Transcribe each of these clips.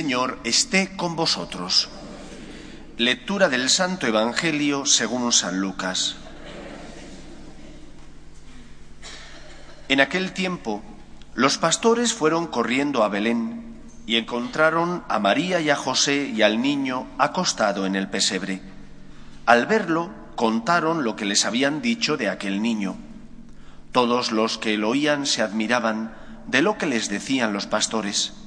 Señor esté con vosotros. Lectura del Santo Evangelio según San Lucas. En aquel tiempo, los pastores fueron corriendo a Belén y encontraron a María y a José y al niño acostado en el pesebre. Al verlo, contaron lo que les habían dicho de aquel niño. Todos los que lo oían se admiraban de lo que les decían los pastores.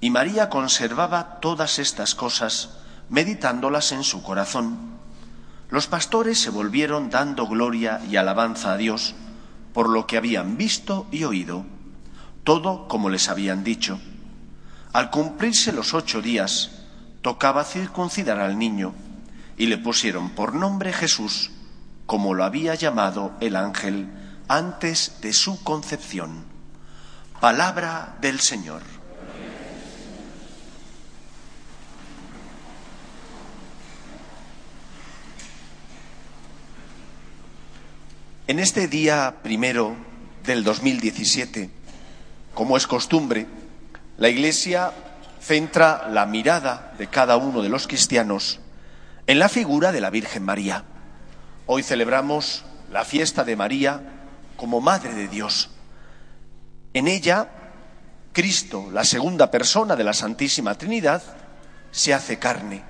Y María conservaba todas estas cosas, meditándolas en su corazón. Los pastores se volvieron dando gloria y alabanza a Dios por lo que habían visto y oído, todo como les habían dicho. Al cumplirse los ocho días, tocaba circuncidar al niño, y le pusieron por nombre Jesús, como lo había llamado el ángel antes de su concepción. Palabra del Señor. En este día primero del 2017, como es costumbre, la Iglesia centra la mirada de cada uno de los cristianos en la figura de la Virgen María. Hoy celebramos la fiesta de María como Madre de Dios. En ella, Cristo, la segunda persona de la Santísima Trinidad, se hace carne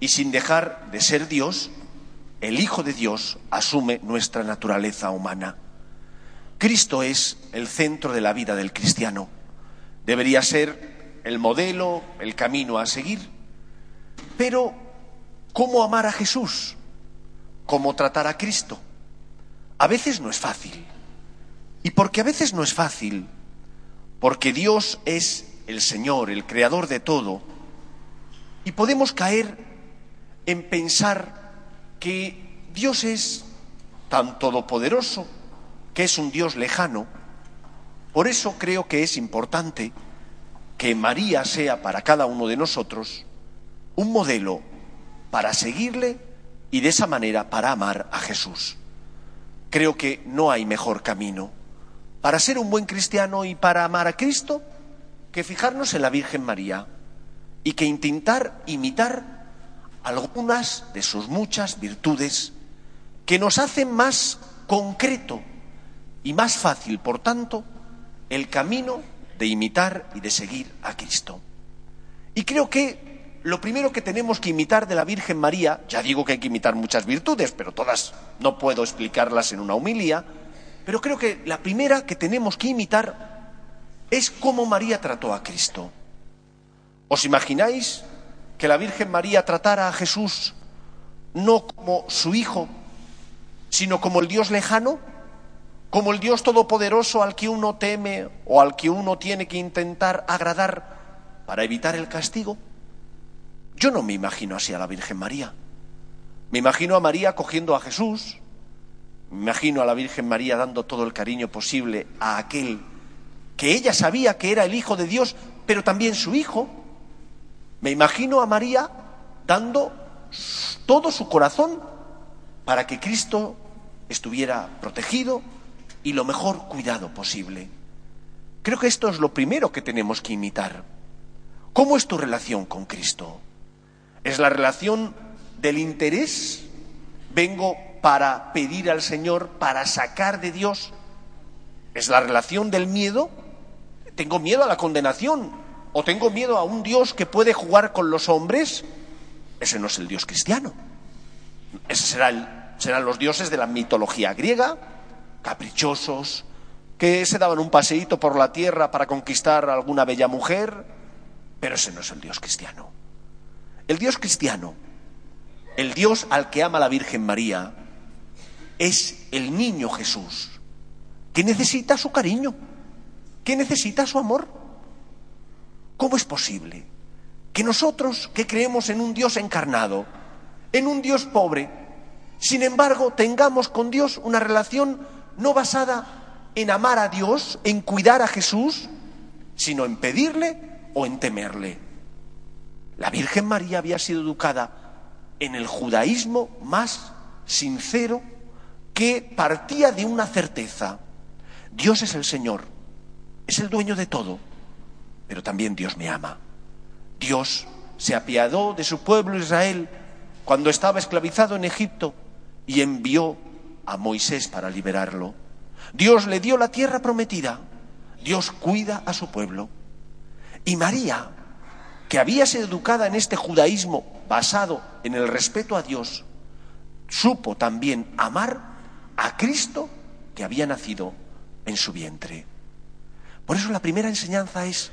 y sin dejar de ser Dios, el Hijo de Dios asume nuestra naturaleza humana. Cristo es el centro de la vida del cristiano. Debería ser el modelo, el camino a seguir. Pero, ¿cómo amar a Jesús? ¿Cómo tratar a Cristo? A veces no es fácil. Y porque a veces no es fácil, porque Dios es el Señor, el creador de todo, y podemos caer en pensar que Dios es tan todopoderoso, que es un Dios lejano. Por eso creo que es importante que María sea para cada uno de nosotros un modelo para seguirle y de esa manera para amar a Jesús. Creo que no hay mejor camino para ser un buen cristiano y para amar a Cristo que fijarnos en la Virgen María y que intentar imitar algunas de sus muchas virtudes que nos hacen más concreto y más fácil, por tanto, el camino de imitar y de seguir a Cristo. Y creo que lo primero que tenemos que imitar de la Virgen María, ya digo que hay que imitar muchas virtudes, pero todas no puedo explicarlas en una humilía, pero creo que la primera que tenemos que imitar es cómo María trató a Cristo. ¿Os imagináis que la Virgen María tratara a Jesús no como su hijo, sino como el Dios lejano, como el Dios todopoderoso al que uno teme o al que uno tiene que intentar agradar para evitar el castigo. Yo no me imagino así a la Virgen María. Me imagino a María cogiendo a Jesús, me imagino a la Virgen María dando todo el cariño posible a aquel que ella sabía que era el Hijo de Dios, pero también su Hijo, me imagino a María dando todo su corazón para que Cristo estuviera protegido y lo mejor cuidado posible. Creo que esto es lo primero que tenemos que imitar. ¿Cómo es tu relación con Cristo? ¿Es la relación del interés? ¿Vengo para pedir al Señor, para sacar de Dios? ¿Es la relación del miedo? Tengo miedo a la condenación, ¿O tengo miedo a un Dios que puede jugar con los hombres? Ese no es el Dios cristiano. Ese será serán los dioses de la mitología griega, caprichosos, que se daban un paseíto por la tierra para conquistar a alguna bella mujer, pero ese no es el Dios cristiano. El Dios cristiano, el Dios al que ama la Virgen María, es el niño Jesús, que necesita su cariño, que necesita su amor. ¿Cómo es posible que nosotros que creemos en un Dios encarnado, en un Dios pobre, sin embargo tengamos con Dios una relación no basada en amar a Dios, en cuidar a Jesús, sino en pedirle o en temerle? La Virgen María había sido educada en el judaísmo más sincero que partía de una certeza. Dios es el Señor, es el dueño de todo pero también Dios me ama. Dios se apiadó de su pueblo Israel cuando estaba esclavizado en Egipto y envió a Moisés para liberarlo. Dios le dio la tierra prometida. Dios cuida a su pueblo. Y María, que había sido educada en este judaísmo basado en el respeto a Dios, supo también amar a Cristo que había nacido en su vientre. Por eso la primera enseñanza es,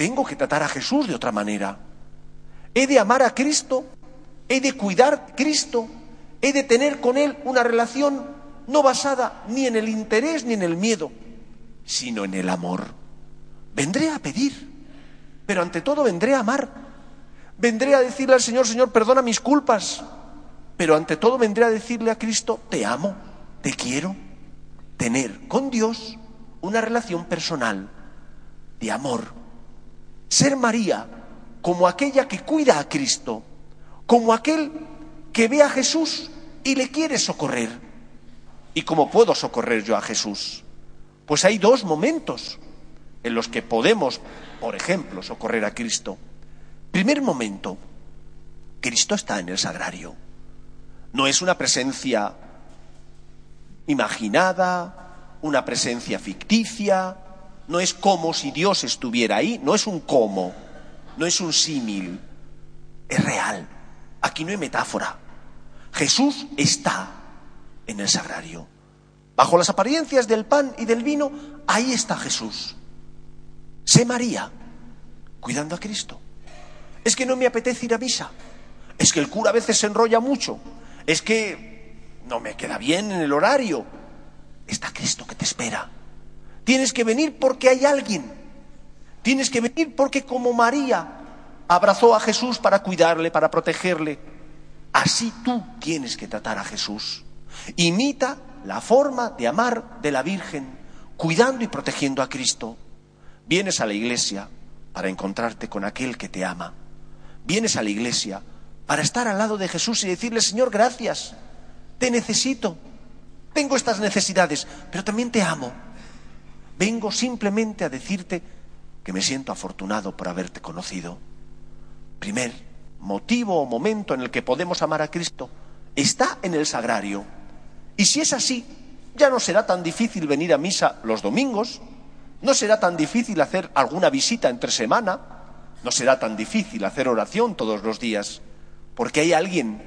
tengo que tratar a Jesús de otra manera. He de amar a Cristo, he de cuidar Cristo, he de tener con Él una relación no basada ni en el interés ni en el miedo, sino en el amor. Vendré a pedir, pero ante todo vendré a amar. Vendré a decirle al Señor, Señor, perdona mis culpas, pero ante todo vendré a decirle a Cristo, te amo, te quiero. Tener con Dios una relación personal de amor. Ser María como aquella que cuida a Cristo, como aquel que ve a Jesús y le quiere socorrer. ¿Y cómo puedo socorrer yo a Jesús? Pues hay dos momentos en los que podemos, por ejemplo, socorrer a Cristo. Primer momento, Cristo está en el sagrario. No es una presencia imaginada, una presencia ficticia, no es como si Dios estuviera ahí, no es un como, no es un símil, es real. Aquí no hay metáfora. Jesús está en el sagrario. Bajo las apariencias del pan y del vino, ahí está Jesús. Sé María, cuidando a Cristo. Es que no me apetece ir a misa. Es que el cura a veces se enrolla mucho. Es que no me queda bien en el horario. Está Cristo que te espera. Tienes que venir porque hay alguien. Tienes que venir porque como María abrazó a Jesús para cuidarle, para protegerle, así tú tienes que tratar a Jesús. Imita la forma de amar de la Virgen, cuidando y protegiendo a Cristo. Vienes a la iglesia para encontrarte con aquel que te ama. Vienes a la iglesia para estar al lado de Jesús y decirle, Señor, gracias, te necesito, tengo estas necesidades, pero también te amo. Vengo simplemente a decirte que me siento afortunado por haberte conocido. Primer motivo o momento en el que podemos amar a Cristo está en el sagrario. Y si es así, ya no será tan difícil venir a misa los domingos, no será tan difícil hacer alguna visita entre semana, no será tan difícil hacer oración todos los días, porque hay alguien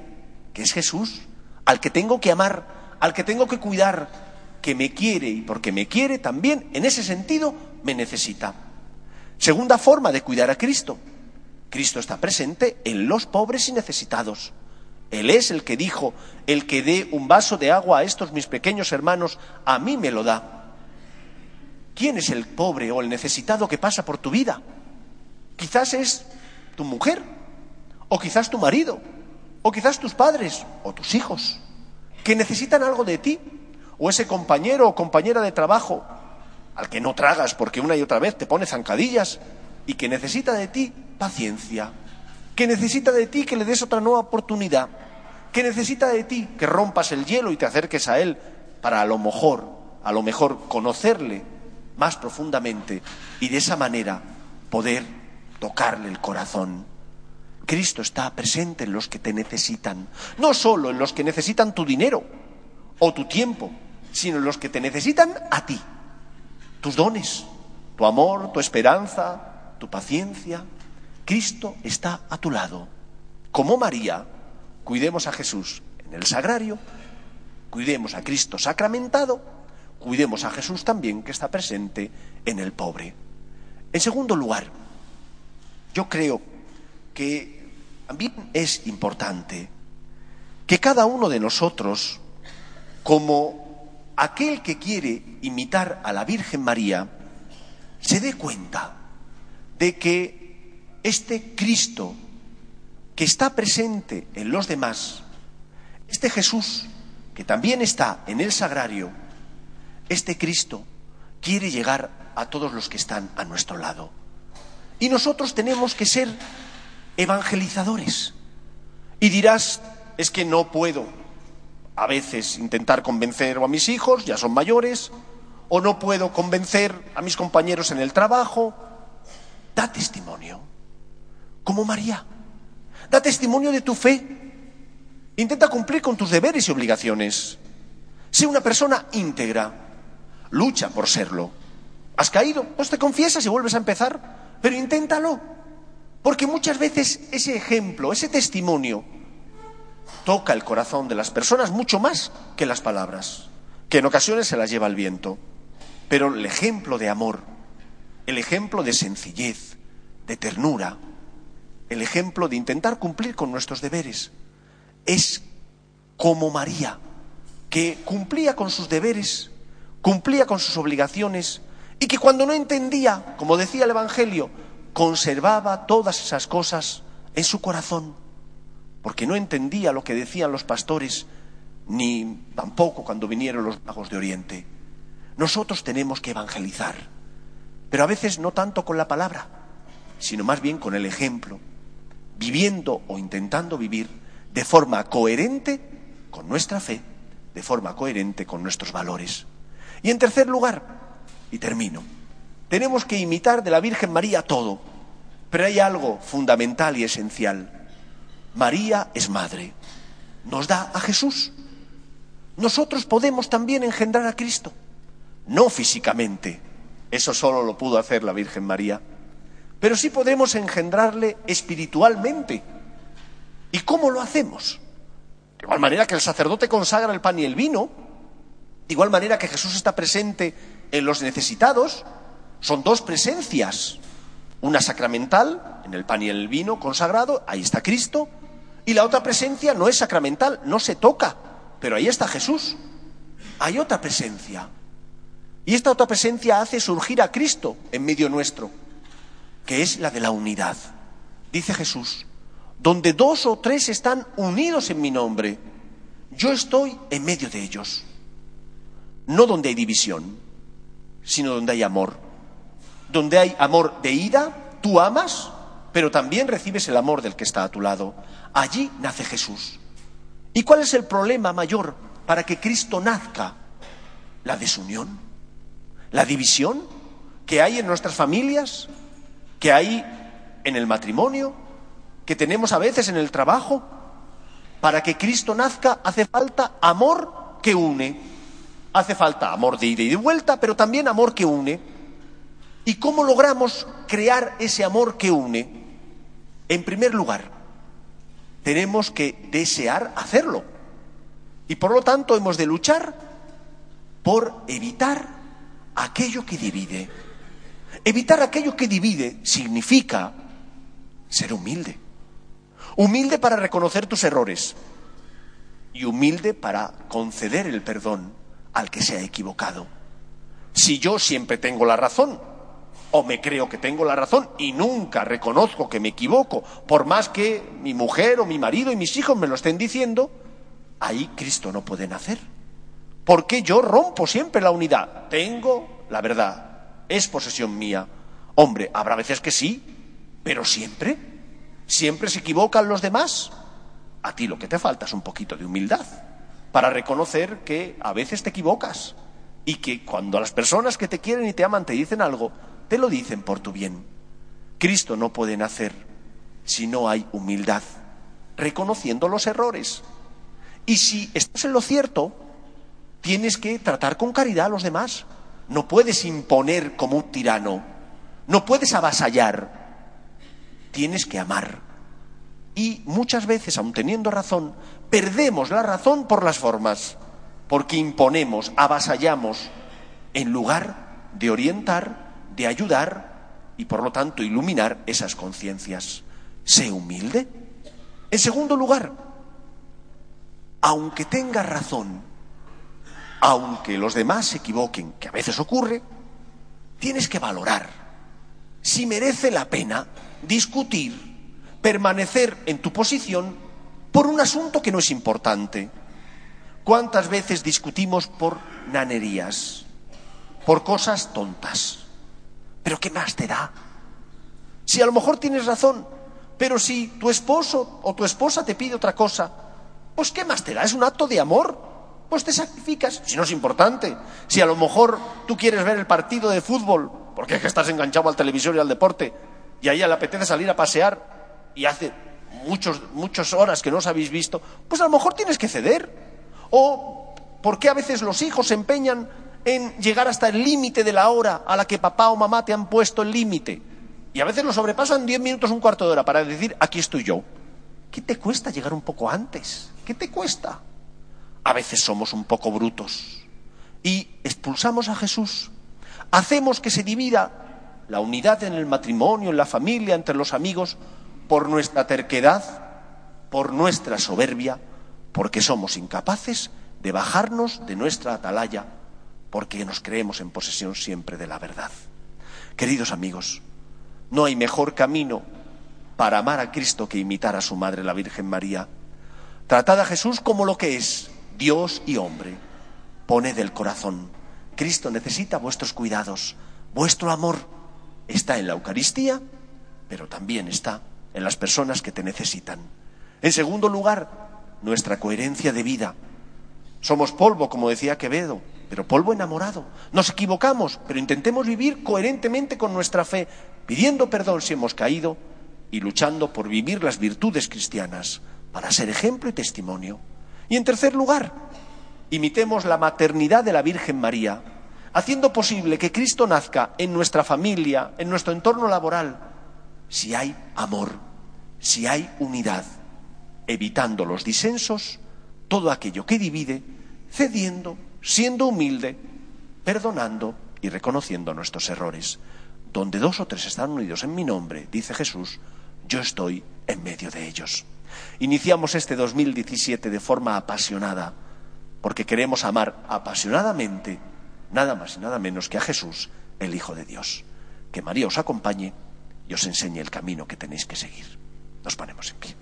que es Jesús, al que tengo que amar, al que tengo que cuidar, que me quiere y porque me quiere también, en ese sentido, me necesita. Segunda forma de cuidar a Cristo. Cristo está presente en los pobres y necesitados. Él es el que dijo, el que dé un vaso de agua a estos mis pequeños hermanos, a mí me lo da. ¿Quién es el pobre o el necesitado que pasa por tu vida? Quizás es tu mujer, o quizás tu marido, o quizás tus padres, o tus hijos, que necesitan algo de ti, o ese compañero o compañera de trabajo al que no tragas porque una y otra vez te pone zancadillas y que necesita de ti paciencia, que necesita de ti que le des otra nueva oportunidad, que necesita de ti que rompas el hielo y te acerques a él para a lo mejor, a lo mejor conocerle más profundamente y de esa manera poder tocarle el corazón. Cristo está presente en los que te necesitan, no solo en los que necesitan tu dinero o tu tiempo, sino los que te necesitan a ti, tus dones, tu amor, tu esperanza, tu paciencia. Cristo está a tu lado. Como María, cuidemos a Jesús en el sagrario, cuidemos a Cristo sacramentado cuidemos a Jesús también que está presente en el pobre. En segundo lugar, yo creo que también es importante que cada uno de nosotros, como aquel que quiere imitar a la Virgen María, se dé cuenta de que este Cristo que está presente en los demás, este Jesús que también está en el sagrario, este Cristo quiere llegar a todos los que están a nuestro lado. Y nosotros tenemos que ser evangelizadores. Y dirás, es que no puedo a veces intentar convencer a mis hijos, ya son mayores, o no puedo convencer a mis compañeros en el trabajo. Da testimonio. como María. Da testimonio de tu fe. Intenta cumplir con tus deberes y obligaciones. Sé una persona íntegra. Lucha por serlo. ¿Has caído? Pues te confiesas y vuelves a empezar. Pero inténtalo. Porque muchas veces ese ejemplo, ese testimonio, toca el corazón de las personas mucho más que las palabras, que en ocasiones se las lleva el viento. Pero el ejemplo de amor, el ejemplo de sencillez, de ternura, el ejemplo de intentar cumplir con nuestros deberes, es como María, que cumplía con sus deberes, cumplía con sus obligaciones y que cuando no entendía, como decía el Evangelio, conservaba todas esas cosas en su corazón, porque no entendía lo que decían los pastores, ni tampoco cuando vinieron los magos de Oriente. Nosotros tenemos que evangelizar, pero a veces no tanto con la palabra, sino más bien con el ejemplo, viviendo o intentando vivir de forma coherente con nuestra fe, de forma coherente con nuestros valores. Y en tercer lugar, y termino, tenemos que imitar de la Virgen María todo, pero hay algo fundamental y esencial. María es madre, nos da a Jesús. Nosotros podemos también engendrar a Cristo. No físicamente, eso solo lo pudo hacer la Virgen María, pero sí podemos engendrarle espiritualmente. ¿Y cómo lo hacemos? De igual manera que el sacerdote consagra el pan y el vino, de igual manera que Jesús está presente en los necesitados, son dos presencias, una sacramental, en el pan y el vino consagrado, ahí está Cristo, y la otra presencia no es sacramental, no se toca, pero ahí está Jesús. Hay otra presencia, y esta otra presencia hace surgir a Cristo en medio nuestro, que es la de la unidad. Dice Jesús, donde dos o tres están unidos en mi nombre, yo estoy en medio de ellos. No donde hay división, sino donde hay amor. Donde hay amor de ira, tú amas, pero también recibes el amor del que está a tu lado. Allí nace Jesús. ¿Y cuál es el problema mayor para que Cristo nazca? La desunión la división que hay en nuestras familias, que hay en el matrimonio, que tenemos a veces en el trabajo. Para que Cristo nazca hace falta amor que une. Hace falta amor de ida y de vuelta, pero también amor que une. ¿Y cómo logramos crear ese amor que une? En primer lugar, tenemos que desear hacerlo. Y por lo tanto hemos de luchar por evitar aquello que divide. Evitar aquello que divide significa ser humilde. Humilde para reconocer tus errores y humilde para conceder el perdón al que se ha equivocado. Si yo siempre tengo la razón, o me creo que tengo la razón y nunca reconozco que me equivoco, por más que mi mujer o mi marido y mis hijos me lo estén diciendo, ahí Cristo no puede nacer. Porque yo rompo siempre la unidad. Tengo la verdad. Es posesión mía. Hombre, habrá veces que sí, pero siempre. Siempre se equivocan los demás. A ti lo que te falta es un poquito de humildad para reconocer que a veces te equivocas y que cuando las personas que te quieren y te aman te dicen algo, te lo dicen por tu bien. Cristo no puede nacer si no hay humildad, reconociendo los errores. Y si estás en lo cierto, tienes que tratar con caridad a los demás. No puedes imponer como un tirano. No puedes avasallar. Tienes que amar. Y muchas veces, aun teniendo razón, perdemos la razón por las formas, porque imponemos, avasallamos, en lugar de orientar, de ayudar y, por lo tanto, iluminar esas conciencias. Sé humilde. En segundo lugar, aunque tengas razón, aunque los demás se equivoquen, que a veces ocurre, tienes que valorar si merece la pena discutir, permanecer en tu posición por un asunto que no es importante. ¿Cuántas veces discutimos por nanerías, por cosas tontas? ¿Pero qué más te da? Si a lo mejor tienes razón, pero si tu esposo o tu esposa te pide otra cosa, pues ¿qué más te da? Es un acto de amor pues te sacrificas, si no es importante. Si a lo mejor tú quieres ver el partido de fútbol, porque es que estás enganchado al televisor y al deporte, y a ella le apetece salir a pasear, y hace muchos, muchas horas que no os habéis visto, pues a lo mejor tienes que ceder. O ¿por qué a veces los hijos se empeñan en llegar hasta el límite de la hora a la que papá o mamá te han puesto el límite? Y a veces lo sobrepasan diez minutos, un cuarto de hora para decir, aquí estoy yo. ¿Qué te cuesta llegar un poco antes? ¿Qué te cuesta? A veces somos un poco brutos y expulsamos a Jesús. Hacemos que se divida la unidad en el matrimonio, en la familia, entre los amigos, por nuestra terquedad, por nuestra soberbia, porque somos incapaces de bajarnos de nuestra atalaya, porque nos creemos en posesión siempre de la verdad. Queridos amigos, no hay mejor camino para amar a Cristo que imitar a su madre, la Virgen María. Tratad a Jesús como lo que es, Dios y hombre. Poned el corazón. Cristo necesita vuestros cuidados, vuestro amor. Está en la Eucaristía, pero también está en las personas que te necesitan. En segundo lugar, nuestra coherencia de vida. Somos polvo, como decía Quevedo, pero polvo enamorado. Nos equivocamos, pero intentemos vivir coherentemente con nuestra fe, pidiendo perdón si hemos caído y luchando por vivir las virtudes cristianas, para ser ejemplo y testimonio. Y en tercer lugar, imitemos la maternidad de la Virgen María, haciendo posible que Cristo nazca en nuestra familia, en nuestro entorno laboral, si hay amor, si hay unidad, evitando los disensos, todo aquello que divide, cediendo, siendo humilde, perdonando y reconociendo nuestros errores. Donde dos o tres están unidos en mi nombre, dice Jesús, yo estoy en medio de ellos. Iniciamos este 2017 de forma apasionada, porque queremos amar apasionadamente nada más y nada menos que a Jesús, el Hijo de Dios. Que María os acompañe y os enseñe el camino que tenéis que seguir. Nos ponemos en pie.